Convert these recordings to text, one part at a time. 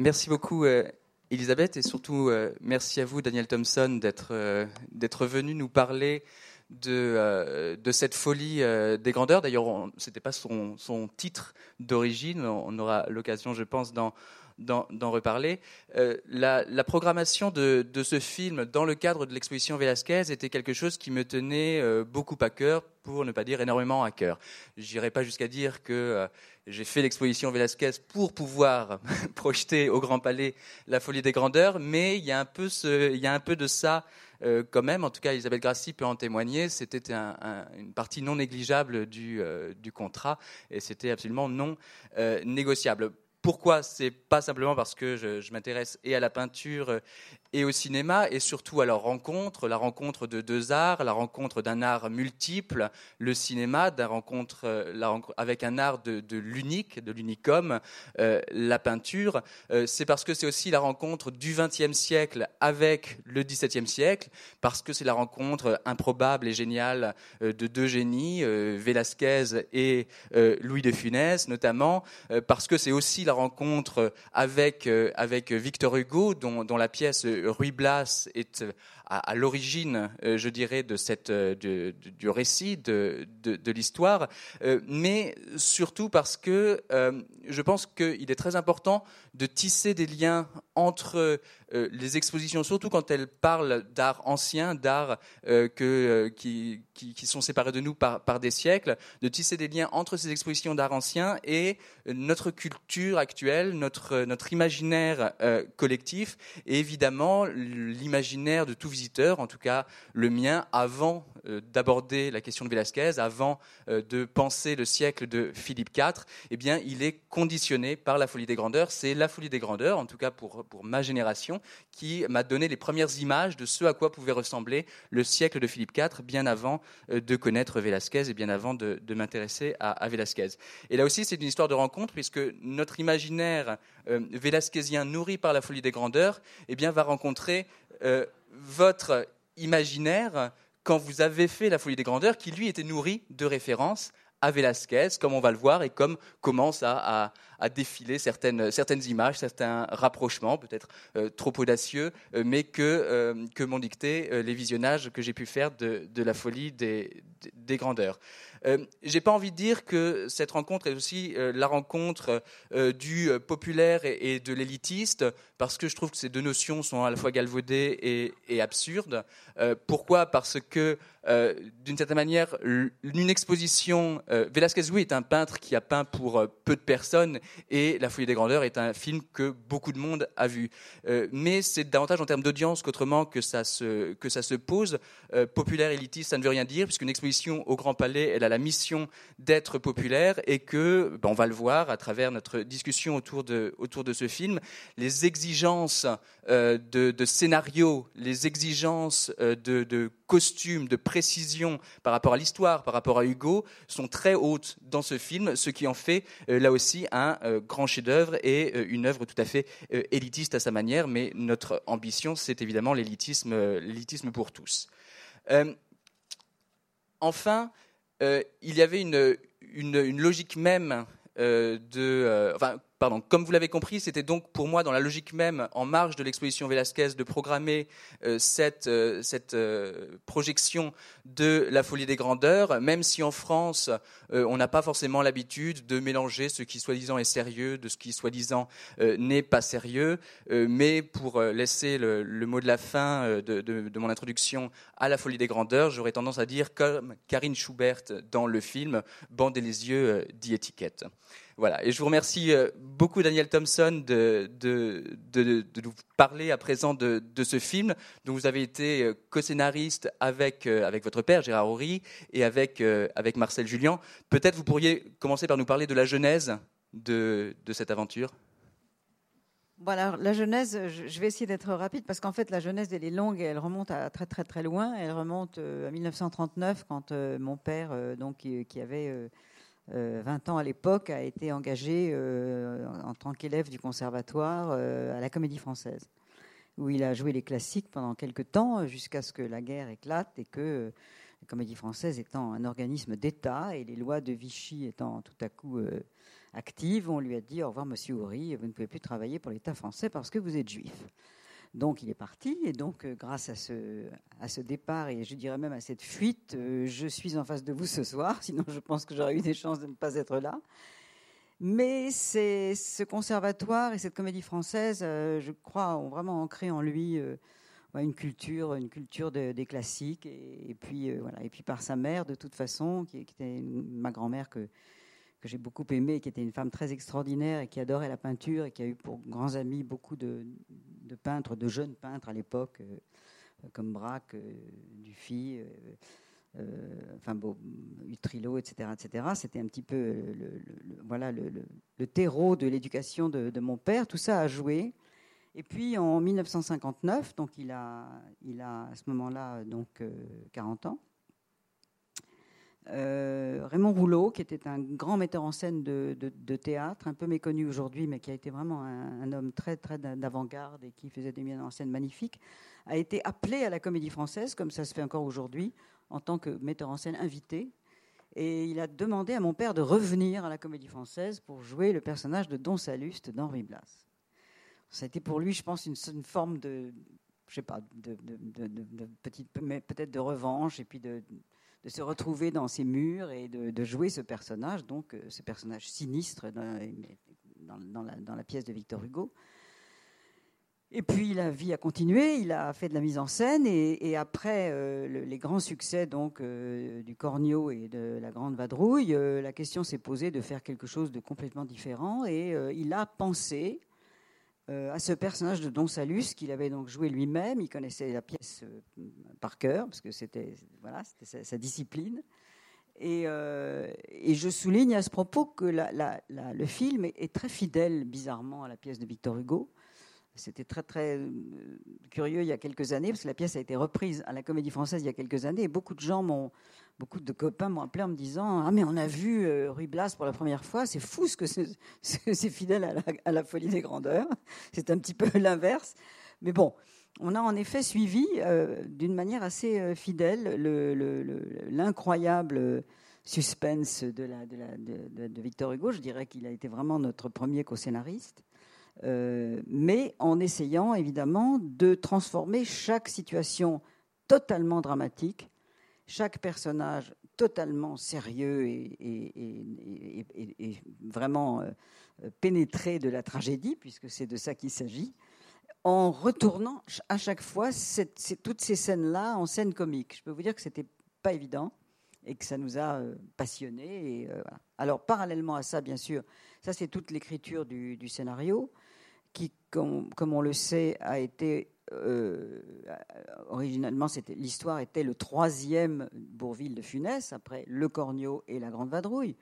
Merci beaucoup, Elisabeth, et surtout merci à vous, Daniel Thompson, d'être venu nous parler de, de cette folie des grandeurs. D'ailleurs, ce n'était pas son, son titre d'origine. On aura l'occasion, je pense, dans d'en reparler. Euh, la, programmation de, ce film dans le cadre de l'exposition Velasquez était quelque chose qui me tenait euh, beaucoup à cœur, pour ne pas dire énormément à cœur. Je n'irai pas jusqu'à dire que euh, j'ai fait l'exposition Velasquez pour pouvoir projeter au Grand Palais la folie des grandeurs, mais il y a un peu, de ça quand même, en tout cas Isabelle Grassi peut en témoigner, c'était une partie non négligeable du contrat et c'était absolument non négociable. Pourquoi C'est pas simplement parce que je, m'intéresse et à la peinture et au cinéma, et surtout à leur rencontre, la rencontre de deux arts, la rencontre d'un art multiple, le cinéma, rencontre, euh, la avec un art de, l'unique, de l'unicum, euh, la peinture. Euh, c'est parce que c'est aussi la rencontre du XXe siècle avec le XVIIe siècle, parce que c'est la rencontre improbable et géniale de deux génies, Velázquez et Louis de Funès notamment, parce que c'est aussi la rencontre avec, avec Victor Hugo, dont, dont la pièce Ruy Blas est euh, à, l'origine, euh, je dirais, de cette, euh, du récit, de, de, l'histoire, mais surtout parce que je pense qu'il est très important de tisser des liens entre les expositions, surtout quand elles parlent d'art ancien, d'art que, qui, qui, sont séparés de nous par, par des siècles, de tisser des liens entre ces expositions d'art ancien et notre culture actuelle, notre, notre imaginaire collectif, et évidemment l'imaginaire de tout visiteur, en tout cas le mien, avant euh, d'aborder la question de Velázquez, avant euh, de penser le siècle de Philippe IV, eh bien, il est conditionné par la folie des grandeurs. C'est la folie des grandeurs, en tout cas pour, pour ma génération, qui m'a donné les premières images de ce à quoi pouvait ressembler le siècle de Philippe IV, bien avant euh, de connaître Velázquez et bien avant de, m'intéresser à, à Velázquez. Et là aussi, c'est une histoire de rencontre, puisque notre imaginaire vélasquezien nourri par la folie des grandeurs eh bien, va rencontrer votre imaginaire quand vous avez fait La Folie des Grandeurs, qui lui était nourri de références à Velázquez, comme on va le voir, et comme commence à, défiler certaines, certaines, images, certains rapprochements, peut-être euh, trop audacieux, euh, mais que, euh, que m'ont dicté les visionnages que j'ai pu faire de, la folie des, des grandeurs. J'ai pas envie de dire que cette rencontre est aussi la rencontre du populaire et, de l'élitiste, parce que je trouve que ces deux notions sont à la fois galvaudées et, et absurdes. pourquoi? Parce que d'une certaine manière, une exposition. Euh, Velázquez, oui, est un peintre qui a peint pour peu de personnes, et La Folie des Grandeurs est un film que beaucoup de monde a vu. mais c'est davantage en termes d'audience qu'autrement que ça se que ça se pose. populaire, élitiste, ça ne veut rien dire, puisqu'une exposition au Grand Palais, elle a la mission d'être populaire et que, ben, on va le voir à travers notre discussion autour de, autour de ce film, les exigences euh, de, scénario, les exigences euh, de, de costumes, de précision par rapport à l'histoire, par rapport à Hugo, sont très hautes dans ce film, ce qui en fait euh, là aussi un grand chef-d'œuvre et une œuvre tout à fait élitiste à sa manière. Mais notre ambition, c'est évidemment l'élitisme, pour tous. Enfin, euh, il y avait une, logique même euh, de. Euh, pardon, comme vous l'avez compris, c'était donc pour moi dans la logique même, en marge de l'exposition Velasquez, de programmer euh, cette, euh, euh, projection de la folie des grandeurs, même si en France, on n'a pas forcément l'habitude de mélanger ce qui soi-disant est sérieux de ce qui soi-disant n'est pas sérieux. mais pour laisser le, mot de la fin de, de, mon introduction à la folie des grandeurs, j'aurais tendance à dire comme Karine Schubert dans le film, bandez les yeux, dit étiquette. Voilà. Et je vous remercie euh, beaucoup, Daniel Thompson, de, nous parler à présent de, ce film, dont vous avez été euh, co-scénariste avec, euh, avec votre père, Gérard Horry, et avec, avec Marcel Julien. Peut-être vous pourriez commencer par nous parler de la genèse de, cette aventure voilà, la genèse, je vais essayer d'être rapide parce qu'en fait, la genèse, elle est longue et elle remonte à très très très loin. Elle remonte à 1939 quand mon père, donc, qui avait 20 euh, ans à l'époque, a été engagé euh, en tant qu'élève du conservatoire euh, à la Comédie Française, où il a joué les classiques pendant quelques temps, jusqu'à ce que la guerre éclate et que la Comédie Française étant un organisme d'État et les lois de Vichy étant tout à coup active. On lui a dit au revoir, Monsieur Houry, vous ne pouvez plus travailler pour l'État français parce que vous êtes juif. Donc il est parti, et donc grâce à ce, à ce départ, et je dirais même à cette fuite, je suis en face de vous ce soir, sinon je pense que j'aurais eu des chances de ne pas être là. Mais c'est ce conservatoire et cette comédie française, je crois, ont vraiment ancré en lui une culture, une culture des classiques. Et, puis, euh, voilà. et puis par sa mère, de toute façon, qui, était ma grand-mère que, que j'ai beaucoup aimée, qui était une femme très extraordinaire et qui adorait la peinture et qui a eu pour grands amis beaucoup de, de peintres, de jeunes peintres à l'époque, euh, comme Braque, euh, Dufy. enfin bon, Utrillo, etc., etc. C'était un petit peu le, voilà le, terreau de l'éducation de, mon père. Tout ça a joué. Et puis en 1959, donc il a, il a à ce moment-là donc 40 euh, ans. Euh, Raymond Rouleau, qui était un grand metteur en scène de, théâtre, un peu méconnu aujourd'hui, mais qui a été vraiment un, homme très très d'avant-garde et qui faisait des mises en scène magnifiques, a été appelé à la Comédie Française, comme ça se fait encore aujourd'hui, en tant que metteur en scène invité. Et il a demandé à mon père de revenir à la Comédie Française pour jouer le personnage de Don Saluste d'Henri Blas. Ça a été pour lui, je pense, une, forme de, je sais pas, de, petite, peut-être de revanche, et puis de, se retrouver dans ces murs et de, jouer ce personnage, donc euh, ce personnage sinistre dans, la, pièce de Victor Hugo. Et puis la vie a continué, il a fait de la mise en scène et, après euh, les grands succès donc euh, du Cornio et de la Grande Vadrouille, la question s'est posée de faire quelque chose de complètement différent et il a pensé à ce personnage de Don Salus qu'il avait donc joué lui-même. Il connaissait la pièce euh, par cœur parce que c'était voilà, sa, discipline. Euh, et, je souligne à ce propos que le film est, très fidèle, bizarrement, à la pièce de Victor Hugo. C'était très très curieux il y a quelques années parce que la pièce a été reprise à la Comédie Française il y a quelques années et beaucoup de gens m'ont beaucoup de copains m'ont appelé en me disant Ah, mais on a vu euh, Ruy Blas pour la première fois, c'est fou ce que c'est fidèle à la, folie des grandeurs. C'est un petit peu l'inverse. Mais bon, on a en effet suivi euh, d'une manière assez euh, fidèle l'incroyable suspense de, Victor Hugo. Je dirais qu'il a été vraiment notre premier co-scénariste. mais en essayant évidemment de transformer chaque situation totalement dramatique chaque personnage totalement sérieux et, vraiment euh, pénétré de la tragédie, puisque c'est de ça qu'il s'agit, en retournant à chaque fois toutes ces scènes-là en scène comique. Je peux vous dire que c'était pas évident et que ça nous a euh, passionnés. Euh, Alors, parallèlement à ça, bien sûr, ça c'est toute l'écriture du, scénario, qui, comme, on le sait, a été euh, originalement, l'histoire était le troisième Bourville de Funès, après Le Cornio et La Grande Vadrouille.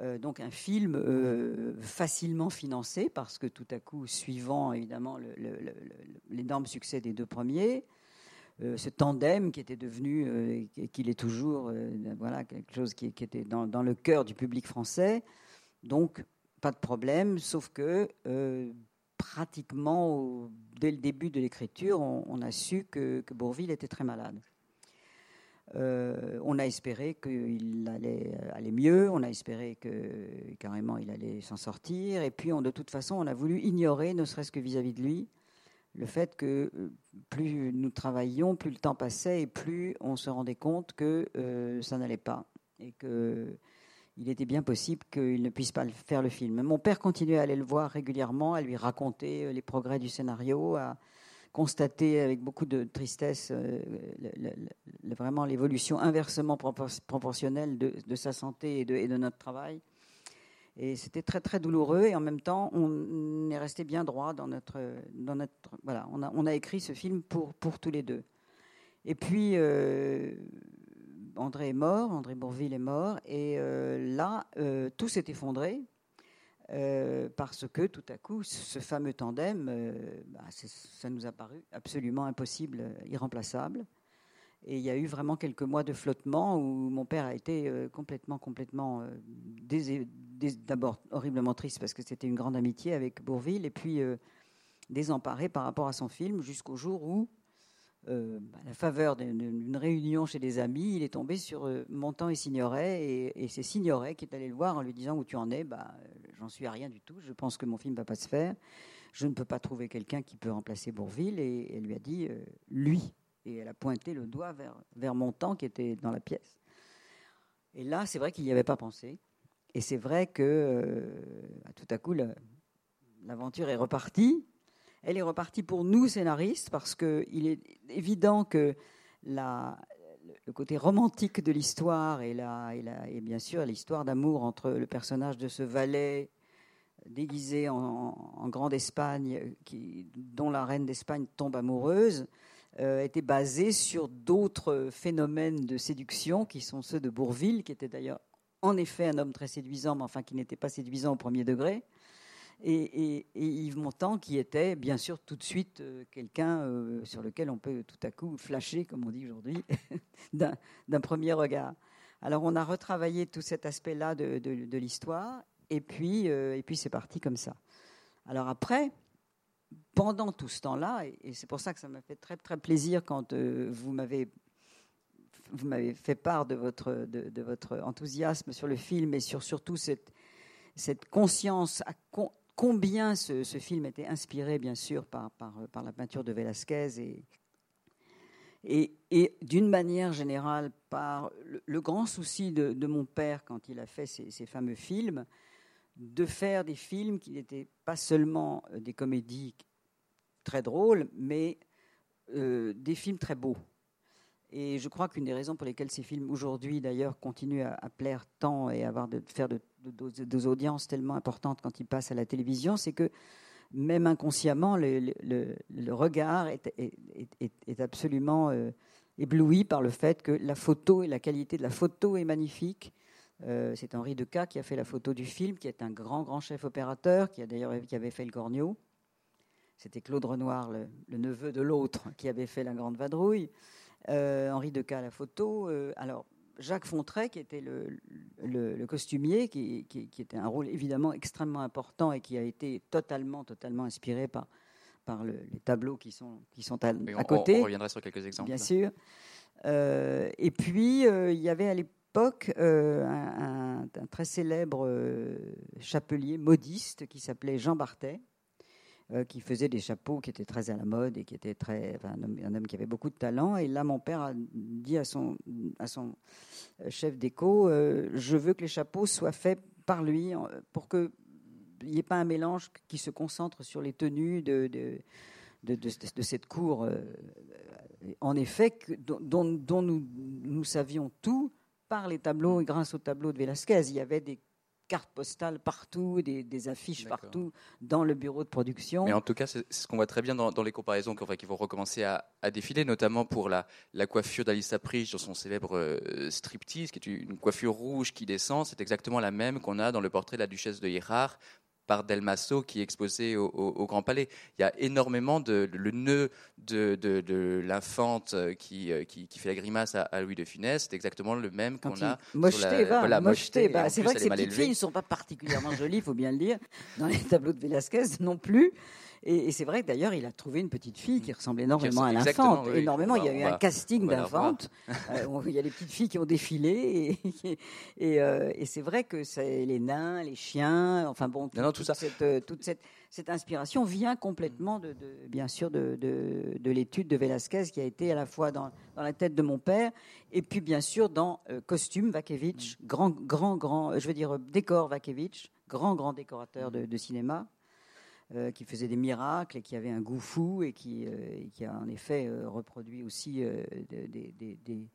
Euh, donc un film euh, facilement financé parce que tout à coup, suivant évidemment l'énorme succès des deux premiers, ce tandem qui était devenu, et qu'il est toujours, voilà quelque chose qui, était dans, le cœur du public français. Donc pas de problème, sauf que pratiquement, dès le début de l'écriture, on, a su que, Bourville était très malade. Euh, on a espéré qu'il allait aller mieux, on a espéré que carrément il allait s'en sortir, et puis de toute façon, on a voulu ignorer, ne serait-ce que vis-à-vis de lui, le fait que euh, plus nous travaillions, plus le temps passait, et plus on se rendait compte que euh, ça n'allait pas, et que il était bien possible qu'il ne puisse pas faire le film. Mon père continuait à aller le voir régulièrement, à lui raconter euh, les progrès du scénario, à constater avec beaucoup de tristesse euh, vraiment l'évolution inversement proportionnelle de, sa santé et de, notre travail. Et c'était très très douloureux et en même temps on est resté bien droit dans notre dans notre voilà on a écrit ce film pour pour tous les deux. Et puis euh, André est mort, André Bourville est mort, et euh, là, euh, tout s'est effondré. Euh, parce que tout à coup, ce fameux tandem, bah, ça nous a paru absolument impossible, irremplaçable. Et il y a eu vraiment quelques mois de flottement où mon père a été complètement, complètement, d'abord horriblement triste parce que c'était une grande amitié avec Bourville, et puis désemparé par rapport à son film, jusqu'au jour où euh, à la faveur d'une réunion chez des amis, il est tombé sur euh, Montand et Signoret, et, c'est Signoret qui est allé le voir en lui disant où tu en es? Bah, j'en suis à rien du tout. Je pense que mon film va pas se faire. Je ne peux pas trouver quelqu'un qui peut remplacer Bourville. Et elle lui a dit lui. Et elle a pointé le doigt vers, vers Montand qui était dans la pièce. Et là, c'est vrai qu'il n'y avait pas pensé. Et c'est vrai que tout à coup, l'aventure est repartie. Elle est repartie pour nous, scénaristes, parce qu'il est évident que le côté romantique de l'histoire et, bien sûr l'histoire d'amour entre le personnage de ce valet déguisé en, grande Espagne, dont la reine d'Espagne tombe amoureuse, euh, était basée sur d'autres phénomènes de séduction qui sont ceux de Bourville, qui était d'ailleurs en effet un homme très séduisant, mais enfin qui n'était pas séduisant au premier degré et, Yves Montand qui était bien sûr tout de suite euh, quelqu'un euh, sur lequel on peut tout à coup flasher, comme on dit aujourd'hui, d'un premier regard. Alors on a retravaillé tout cet aspect-là de, l'histoire et puis, euh, puis c'est parti comme ça. Alors après, pendant tout ce temps-là, et, c'est pour ça que ça m'a fait très très plaisir quand vous m'avez vous m'avez fait part de votre, de, votre enthousiasme sur le film et sur surtout cette, cette conscience combien ce, film était inspiré, bien sûr, par, par, la peinture de Velázquez et, d'une manière générale par le, grand souci de, mon père quand il a fait ces, fameux films, de faire des films qui n'étaient pas seulement euh, des comédies très drôles, mais euh, des films très beaux. Et je crois qu'une des raisons pour lesquelles ces films aujourd'hui, d'ailleurs, continuent à, plaire tant et à avoir de, faire de, de, audiences tellement importantes quand ils passent à la télévision, c'est que même inconsciemment, le, regard est, absolument euh, ébloui par le fait que la photo et la qualité de la photo est magnifique. Euh, c'est Henri Deca qui a fait la photo du film, qui est un grand, grand chef opérateur, qui a qui avait fait le Cornio. C'était Claude Renoir, le, neveu de l'autre, qui avait fait la Grande Vadrouille. Euh, Henri Deca la photo. Alors, Jacques Fontray, qui était le, costumier, qui, était un rôle évidemment extrêmement important et qui a été totalement, totalement inspiré par, par les tableaux qui sont, qui sont à, côté. On reviendra sur quelques exemples. Bien sûr. Euh, et puis, il y avait à l'époque un, un, très célèbre chapelier modiste qui s'appelait Jean Bartet, euh, qui faisait des chapeaux qui étaient très à la mode et qui était très, un, homme, qui avait beaucoup de talent. Et là, mon père a dit à son, à son euh, chef d'éco euh, Je veux que les chapeaux soient faits par lui pour qu'il n'y ait pas un mélange qui se concentre sur les tenues de, de, de, cette cour. En effet, dont, dont nous, nous savions tout par les tableaux et grâce aux tableaux de Velázquez. Il y avait des cartes postales partout, des, affiches partout dans le bureau de production. Mais en tout cas, c'est ce qu'on voit très bien dans, les comparaisons qui vont recommencer à, défiler, notamment pour la, la coiffure d'Alice Aprich dans son célèbre euh, striptease, qui est une coiffure rouge qui descend. C'est exactement la même qu'on a dans le portrait de la duchesse de Hirard par Delmasso qui est exposé au, Grand Palais. Il y a énormément de le nœud de, de, l'infante euh, qui, qui, qui, fait la grimace à, Louis de Funès, c'est exactement le même qu'on a. Mocheté, la, voilà, mocheté. Bah, c'est vrai que ces petites filles ne sont pas particulièrement jolies, il faut bien le dire, dans les tableaux de Velázquez non plus. Et, c'est vrai que d'ailleurs, il a trouvé une petite fille qui ressemble énormément à l'infante. Énormément. il y a eu un casting d'infante. Euh, il y a les petites filles qui ont défilé. Et, euh, et, c'est vrai que c'est les nains, les chiens, enfin bon, tout, ça. Cette, euh, toute cette, cette, inspiration vient complètement, de, bien sûr, de, de, l'étude de Velázquez qui a été à la fois dans, dans, la tête de mon père et puis bien sûr dans Costume Vakevich, grand, grand, grand, je veux dire décor Vakevich, grand, grand décorateur de cinéma. Euh, qui faisait des miracles et qui avait un goût fou et qui, euh, a en effet euh, reproduit aussi des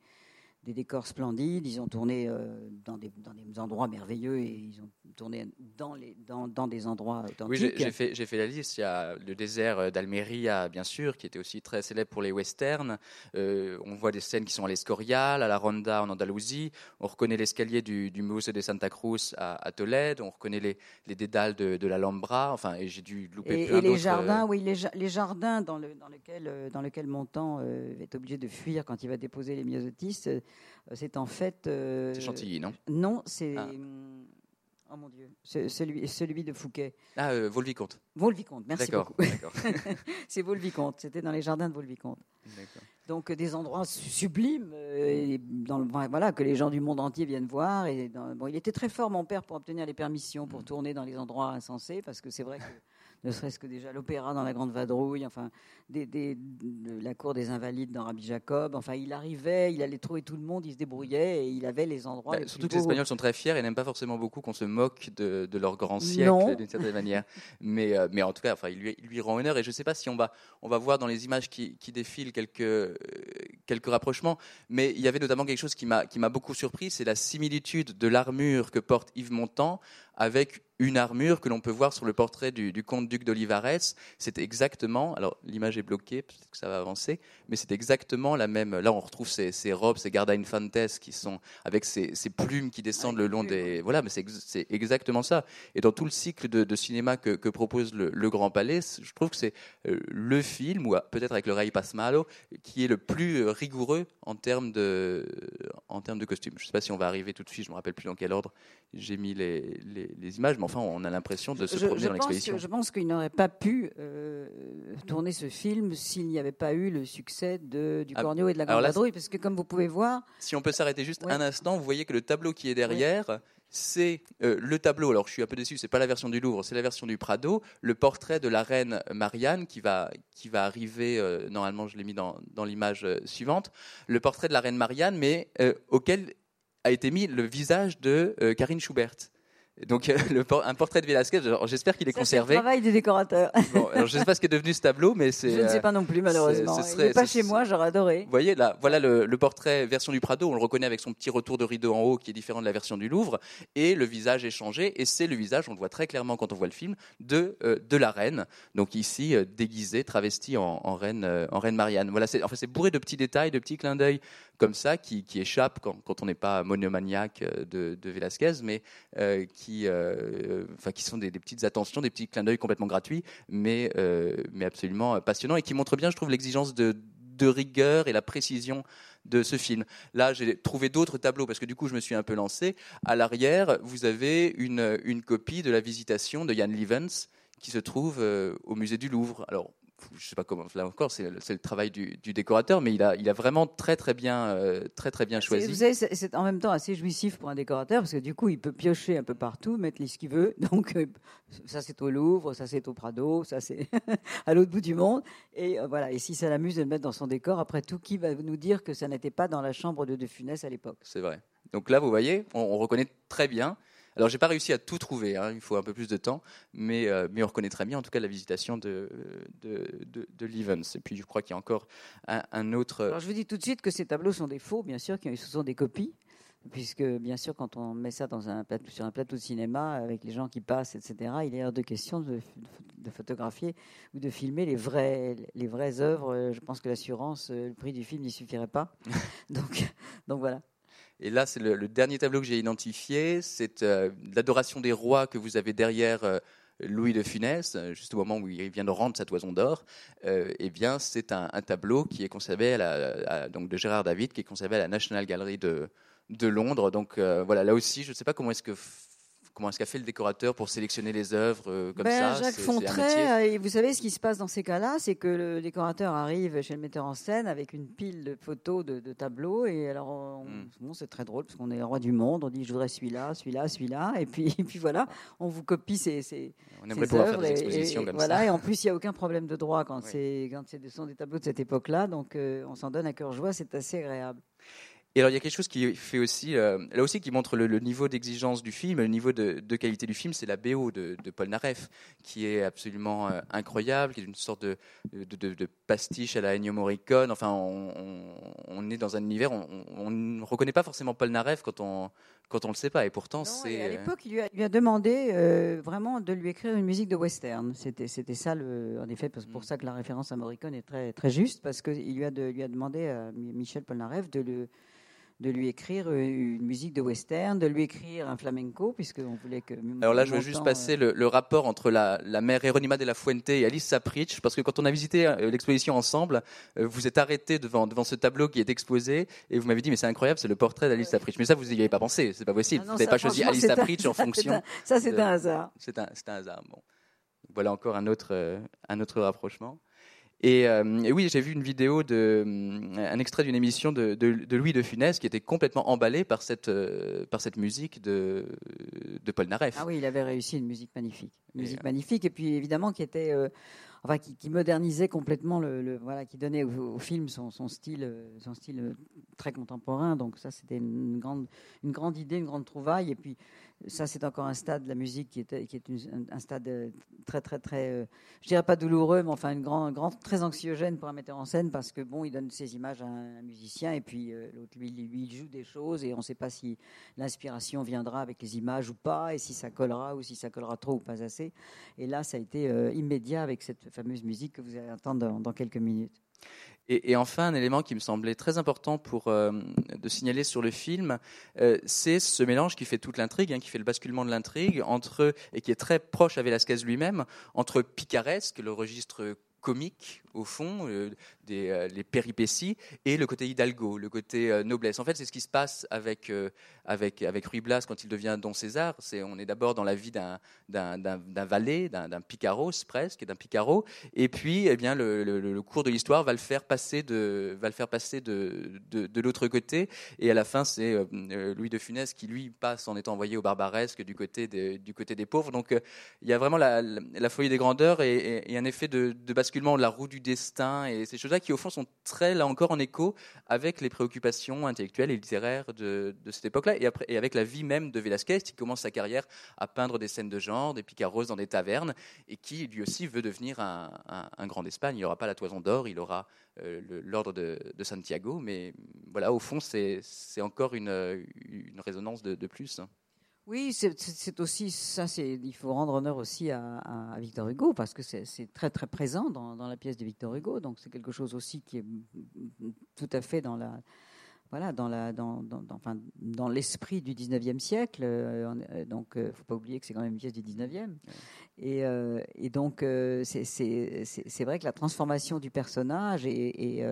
décors splendides. Ils ont tourné euh, dans, des, dans, des, endroits merveilleux et ils ont tourné dans, les, dans, dans des endroits authentiques. Oui, j'ai fait, fait, la liste. Il y a le désert d'Almeria, bien sûr, qui était aussi très célèbre pour les westerns. Euh, on voit des scènes qui sont à l'Escorial, à la Ronda en Andalousie. On reconnaît l'escalier du, du Musée de Santa Cruz à, Tolède. On reconnaît les, les dédales de, de l'Alhambra. Enfin, et j'ai dû louper et, plein Et les jardins, euh, oui, les, les, jardins dans, le, dans, lequel, dans lequel Montant est obligé de fuir quand il va déposer les myosotistes euh, c'est en fait. Euh, c'est Chantilly, non? Non, c'est. Ah. Hum, oh mon Dieu, celui, celui de Fouquet. Ah, euh, Volvicomte. Volvicomte, merci beaucoup. D'accord. c'est Volvicomte, c'était dans les jardins de Volvicomte. Donc des endroits sublimes, et dans le, voilà, que les gens du monde entier viennent voir. Et bon, il était très fort, mon père, pour obtenir les permissions pour mm. tourner dans les endroits insensés, parce que c'est vrai que ne serait-ce que déjà l'opéra dans la Grande Vadrouille, enfin, des, la cour des Invalides dans Rabbi Jacob. Enfin, il arrivait, il allait trouver tout le monde, il se débrouillait et il avait les endroits. Bah, surtout que les Espagnols sont très fiers et n'aiment pas forcément beaucoup qu'on se moque de, leur grand siècle d'une certaine manière. Mais, euh, mais en tout cas, enfin, il lui, lui, rend honneur et je ne sais pas si on va, on va voir dans les images qui, défilent quelques, euh, quelques rapprochements, mais il y avait notamment quelque chose qui m'a beaucoup surpris, c'est la similitude de l'armure que porte Yves Montand avec une armure que l'on peut voir sur le portrait du, comte duc d'Olivares. C'est exactement, alors l'image est bloquée, peut-être que ça va avancer, mais c'est exactement la même. Là, on retrouve ces, robes, ces garda infantes qui sont avec ces, plumes qui descendent le long des. Voilà, mais c'est exactement ça. Et dans tout le cycle de, cinéma que, propose le, Grand Palais, je trouve que c'est euh, le film, ou peut-être avec le Rey Pasmalo, qui est le plus euh, rigoureux en termes de, en termes de costumes. Je ne sais pas si on va arriver tout de suite, je ne me rappelle plus dans quel ordre j'ai mis les, les, images, mais enfin, on a l'impression de se promener dans l'expédition. Je pense qu'il n'aurait pas pu euh, tourner ce film s'il n'y avait pas eu le succès de, du ah, Cornio et de la Grande Vadrouille, parce que comme vous pouvez voir... Si on peut s'arrêter juste un instant, vous voyez que le tableau qui est derrière... c'est euh, le tableau. Alors, je suis un peu déçu, c'est pas la version du Louvre, c'est la version du Prado. Le portrait de la reine Marianne qui va qui va arriver. Euh, normalement, je l'ai mis dans, dans l'image suivante. Le portrait de la reine Marianne, mais auquel a été mis le visage de Karine Schubert. Donc le, un portrait de Velasquez, j'espère qu'il est conservé. C'est le travail des décorateurs. Bon, alors je ne sais pas ce qui est devenu ce tableau, mais c'est. Je ne sais pas non plus malheureusement. Ce il n'est pas chez moi, j'aurais adoré. Vous voyez là, voilà le, portrait version du Prado. On le reconnaît avec son petit retour de rideau en haut, qui est différent de la version du Louvre, et le visage est changé. Et c'est le visage, on le voit très clairement quand on voit le film, de euh, de la reine. Donc ici euh, déguisée, travestie en, en reine euh, en reine Marianne. Voilà, c'est en fait c'est bourré de petits détails, de petits clins d'œil comme ça qui, qui échappent quand, quand on n'est pas monomaniaque de, de Velasquez, mais qui euh, enfin, qui sont des, petites attentions, des petits clins d'œil complètement gratuits, mais, euh, mais absolument passionnants et qui montrent bien, je trouve, l'exigence de, de rigueur et la précision de ce film. Là, j'ai trouvé d'autres tableaux parce que du coup, je me suis un peu lancé. À l'arrière, vous avez une, une copie de la visitation de Jan Levens qui se trouve euh, au musée du Louvre. Alors, je sais pas comment, là encore, c'est le, travail du, décorateur, mais il a, il a vraiment très très bien, euh, très très bien choisi. Vous savez, c'est en même temps assez jouissif pour un décorateur parce que du coup, il peut piocher un peu partout, mettre ce qu'il veut. Donc, euh, ça c'est au Louvre, ça c'est au Prado, ça c'est à l'autre bout du monde. Et euh, voilà. Et si ça l'amuse de le mettre dans son décor, après tout, qui va nous dire que ça n'était pas dans la chambre de De Funès à l'époque? C'est vrai. Donc là, vous voyez, on reconnaît très bien. Alors, j'ai pas réussi à tout trouver, hein, il faut un peu plus de temps, mais, euh, mais on reconnaît très bien, en tout cas, la visitation de, de, de, Et puis, je crois qu'il y a encore un, autre. Alors, je vous dis tout de suite que ces tableaux sont des faux, bien sûr, ce sont des copies puisque bien sûr quand on met ça dans un sur un plateau de cinéma avec les gens qui passent, etc., il est hors de question de, de, photographier ou de filmer les vraies, les vraies œuvres. Je pense que l'assurance, le prix du film n'y suffirait pas. donc, donc voilà. Et là, c'est le, dernier tableau que j'ai identifié. C'est euh, l'adoration des rois que vous avez derrière euh, Louis de Funès, euh, juste au moment où il vient de rendre sa toison d'or. eh bien, c'est un, tableau qui est conservé à la, donc de Gérard David, qui est conservé à la National Gallery de, de Londres. Donc voilà, là aussi, je ne sais pas comment est-ce que Comment est-ce qu'a fait le décorateur pour sélectionner les œuvres euh, comme ben, ça Jacques Fontray, euh, vous savez ce qui se passe dans ces cas-là, c'est que le décorateur arrive chez le metteur en scène avec une pile de photos, de, tableaux, et alors hmm. c'est très drôle parce qu'on est le roi du monde, on dit je voudrais celui-là, celui-là, celui-là, et puis, puis voilà, on vous copie ces, ces, on aimerait pouvoir faire des expositions et, comme voilà, Et en plus, il n'y a aucun problème de droit quand c'est quand ce sont des tableaux de cette époque-là, donc euh, on s'en donne à cœur joie, c'est assez agréable. Et alors il y a quelque chose qui fait aussi, euh, là aussi qui montre le, niveau d'exigence du film, le niveau de, qualité du film, c'est la BO de, Paul Naref, qui est absolument euh, incroyable, qui est une sorte de, de, pastiche à la Ennio Morricone. Enfin, on, est dans un univers, on ne reconnaît pas forcément Paul Naref quand on quand on le sait pas. Et pourtant, c'est. À euh, l'époque, il, lui a, demandé vraiment de lui écrire une musique de western. C'était, c'était ça, le, en effet, pour mm. ça que la référence à Morricone est très, très juste, parce qu'il lui a, lui a demandé à Michel Polnareff de le de lui écrire euh, une musique de western, de lui écrire un flamenco, puisqu'on voulait que. Alors là, je veux juste passer euh, le, rapport entre la, la mère Eronima de la Fuente et Alice Sapritch, parce que quand on a visité euh, l'exposition ensemble, vous êtes arrêté devant, devant ce tableau qui est exposé, et vous m'avez dit, mais c'est incroyable, c'est le portrait d'Alice Sapritch. Mais ça, vous n'y avez pas pensé, c'est pas possible. Ah vous n'avez pas choisi Alice Sapritch en fonction. ça, c'est un hasard. C'est un, un, hasard. Bon. Voilà encore un autre, un autre rapprochement. Et, oui, j'ai vu une vidéo, de, un extrait d'une émission de, de, Louis de Funès qui était complètement emballé par cette, par cette musique de, de Paul Naref. Ah oui, il avait réussi une musique magnifique. Une musique magnifique, et puis évidemment qui était enfin, qui, modernisait complètement le, voilà, qui donnait au, film son, style, son style euh, très contemporain. Donc ça, c'était une grande, une grande idée, une grande trouvaille. Et puis ça, c'est encore un stade de la musique qui est, qui est un, stade euh, très, très, très, euh, je dirais pas douloureux, mais enfin, une grand, grand, très anxiogène pour un metteur en scène parce que bon, il donne ses images à un, musicien et puis l'autre, lui, lui, il joue des choses et on ne sait pas si l'inspiration viendra avec les images ou pas et si ça collera ou si ça collera trop ou pas assez. Et là, ça a été immédiat avec cette fameuse musique que vous allez entendre dans, quelques minutes. Et, enfin, un élément qui me semblait très important pour euh, de signaler sur le film, euh, c'est ce mélange qui fait toute l'intrigue, hein, qui fait le basculement de l'intrigue entre et qui est très proche à Velasquez lui-même entre picaresque, le registre comique au fond, euh, des, euh, les péripéties, et le côté hidalgo, le côté euh, noblesse. En fait, c'est ce qui se passe avec, avec, avec Ruy Blas quand il devient Don César. C'est, on est d'abord dans la vie d'un, d'un, d'un, valet, d'un, picaros presque, d'un picaro, et puis eh bien, le, le, cours de l'histoire va le faire passer de, va le faire passer de, de, de l'autre côté, et à la fin, c'est Louis de Funès qui, lui, passe en étant envoyé au barbaresque du côté des, du côté des pauvres. Donc, il y a vraiment la, folie des grandeurs et, un effet de, basculement de la roue du destin et ces qui, au fond, sont très, là encore, en écho avec les préoccupations intellectuelles et littéraires de, cette époque-là et, avec la vie même de Velázquez qui commence sa carrière à peindre des scènes de genre, des picaros dans des tavernes et qui, lui aussi, veut devenir un, grand d'Espagne. Il n'aura pas la toison d'or, il aura euh, l'ordre de, Santiago, mais voilà, au fond, c'est encore une, résonance de, de plus. Oui, c'est aussi ça. Il faut rendre honneur aussi à, Victor Hugo parce que c'est très très présent dans, la pièce de Victor Hugo. Donc c'est quelque chose aussi qui est tout à fait dans la voilà dans la dans dans, enfin, dans l'esprit du 19e siècle. Euh, donc il euh, faut pas oublier que c'est quand même une pièce du 19e. Et, euh, et donc c'est vrai que la transformation du personnage et, et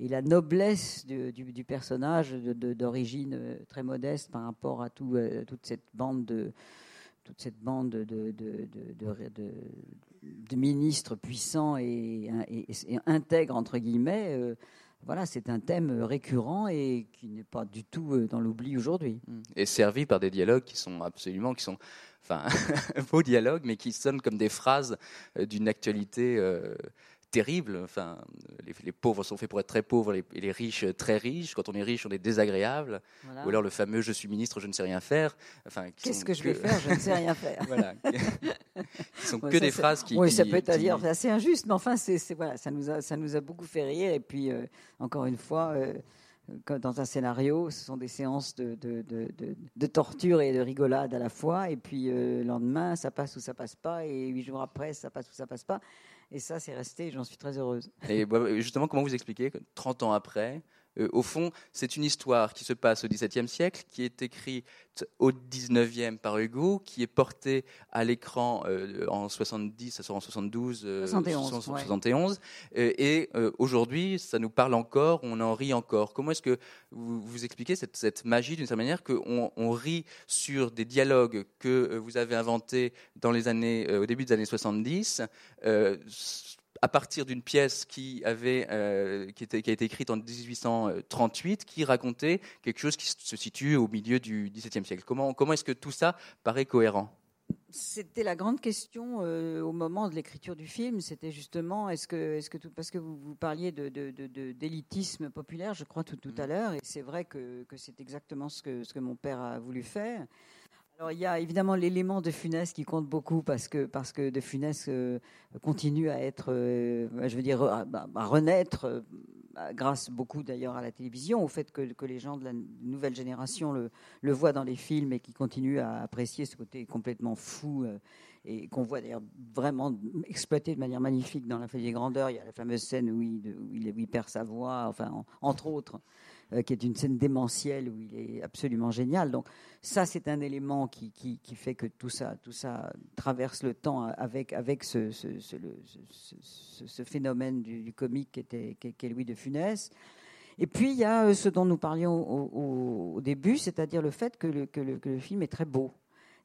et la noblesse du, personnage d'origine euh, très modeste par rapport à euh, toute cette bande de ministres puissants et, intègres entre guillemets. Euh, voilà, c'est un thème récurrent et qui n'est pas du tout dans l'oubli aujourd'hui. Et servi par des dialogues qui sont absolument, qui sont, enfin, beaux dialogues, mais qui sonnent comme des phrases d'une actualité terrible. Enfin, les, pauvres sont faits pour être très pauvres et les, riches très riches. Quand on est riche, on est désagréable. Ou alors le fameux "je suis ministre, je ne sais rien faire". Enfin, qu'est-ce que, je vais faire? Je ne sais rien faire. voilà, qui sont que des phrases qui. Oui, ça peut être dire assez injuste, mais enfin, c'est voilà, ça nous a ça nous a beaucoup fait rire. Et puis euh, encore une fois. Euh, dans un scénario, ce sont des séances de, de, de, de, torture et de rigolade à la fois. Et puis euh, le lendemain, ça passe ou ça passe pas. Et huit jours après, ça passe ou ça passe pas. Et ça, c'est resté, j'en suis très heureuse. Et justement, comment vous expliquez que 30 ans après, euh, au fond, c'est une histoire qui se passe au XVIIe siècle, qui est écrite au XIXe par Hugo, qui est portée à l'écran euh, en 70, ça sort en 72, 71. et euh, aujourd'hui, ça nous parle encore, on en rit encore. Comment est-ce que vous, vous expliquez cette, cette magie d'une certaine manière qu'on on rit sur des dialogues que vous avez inventés dans les années, au début des années 70 à partir d'une pièce qui, avait, euh, qui, était, qui, a été écrite en 1838, qui racontait quelque chose qui se situe au milieu du XVIIe siècle. Comment, comment est-ce que tout ça paraît cohérent? C'était la grande question euh, au moment de l'écriture du film. C'était justement, est-ce que, est-ce que tout, parce que vous, vous parliez de, d'élitisme populaire, je crois tout, tout à mm. l'heure, et c'est vrai que, que c'est exactement ce que, ce que mon père a voulu faire. Alors, il y a évidemment l'élément de Funès qui compte beaucoup parce que, parce que de Funès euh, continue à être, euh, je veux dire, à, renaître euh, grâce beaucoup d'ailleurs à la télévision, au fait que, que, les gens de la nouvelle génération le, le, voient dans les films et qui continuent à apprécier ce côté complètement fou et qu'on voit d'ailleurs vraiment exploité de manière magnifique dans La Folie des Grandeurs. Il y a la fameuse scène où il, perd sa voix, entre autres. Euh, qui est une scène démentielle où il est absolument génial. Donc ça, c'est un élément qui, qui, fait que tout ça, tout ça traverse le temps avec, avec ce, ce, ce, phénomène du, comique qui était, qui, est Louis de Funès. Et puis il y a euh, ce dont nous parlions au, début, c'est-à-dire le fait que le, que, le, que le, film est très beau,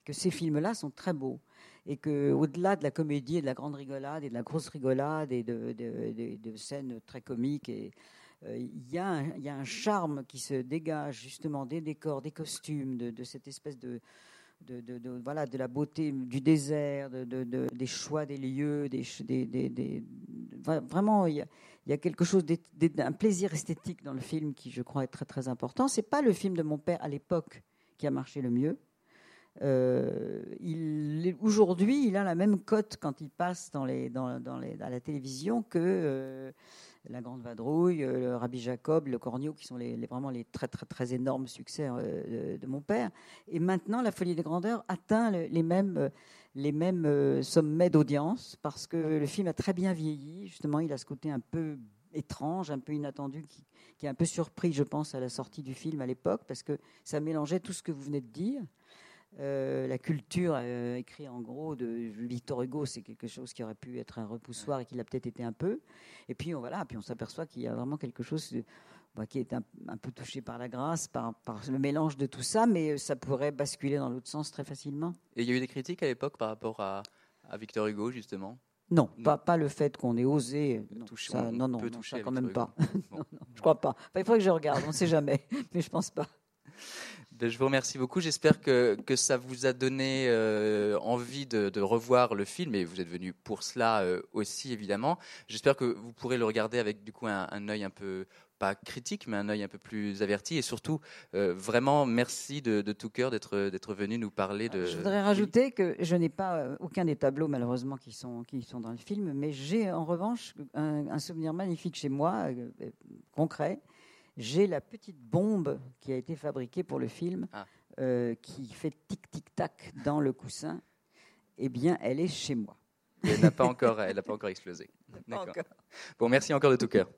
que ces films-là sont très beaux. et que au-delà de la comédie et de la grande rigolade et de la grosse rigolade et de, de, de, scènes très comiques et il y, a un charme qui se dégage justement des décors, des costumes, de, cette espèce de, de, voilà, de la beauté du désert, des choix des lieux, des, vraiment, il y, a, quelque chose d'un plaisir esthétique dans le film qui, je crois, est très très important. C'est pas le film de mon père à l'époque qui a marché le mieux. Euh, Aujourd'hui, il a la même cote quand il passe dans à la télévision que euh, La Grande Vadrouille, euh, le Rabbi Jacob, le Cornio, qui sont vraiment les très, très, très énormes succès euh, de, mon père. Et maintenant, La Folie des Grandeurs atteint les mêmes, les mêmes sommets d'audience parce que le film a très bien vieilli. Justement, il a ce côté un peu étrange, un peu inattendu, qui, qui, est un peu surpris, je pense, à la sortie du film à l'époque, parce que ça mélangeait tout ce que vous venez de dire. Euh, la culture euh, écrit en gros de Victor Hugo, c'est quelque chose qui aurait pu être un repoussoir et qui l'a peut-être été un peu. Et puis on voilà, puis on s'aperçoit qu'il y a vraiment quelque chose bah, qui est un, peu touché par la grâce, par, le mélange de tout ça, mais ça pourrait basculer dans l'autre sens très facilement. Et il y a eu des critiques à l'époque par rapport à, Victor Hugo justement? Non, Pas, pas, le fait qu'on ait osé. Non, toucher, ça, non, non, ça quand même pas. non, non, je crois pas. il faudrait que je regarde, on ne sait jamais, mais je pense pas. Ben, je vous remercie beaucoup. J'espère que, que ça vous a donné euh, envie de, de, revoir le film et vous êtes venu pour cela euh, aussi évidemment. J'espère que vous pourrez le regarder avec du coup un, un œil un peu pas critique mais un œil un peu plus averti et surtout euh, vraiment merci de, de tout cœur d'être d'être venu nous parler de. Je voudrais rajouter que je n'ai pas aucun des tableaux malheureusement qui sont qui sont dans le film mais j'ai en revanche un, un, souvenir magnifique chez moi concret j'ai la petite bombe qui a été fabriquée pour le film, ah. euh, qui fait tic-tic-tac dans le coussin. Eh bien, elle est chez moi. elle n'a pas encore, elle n'a pas encore explosé. Bon, merci encore de tout cœur.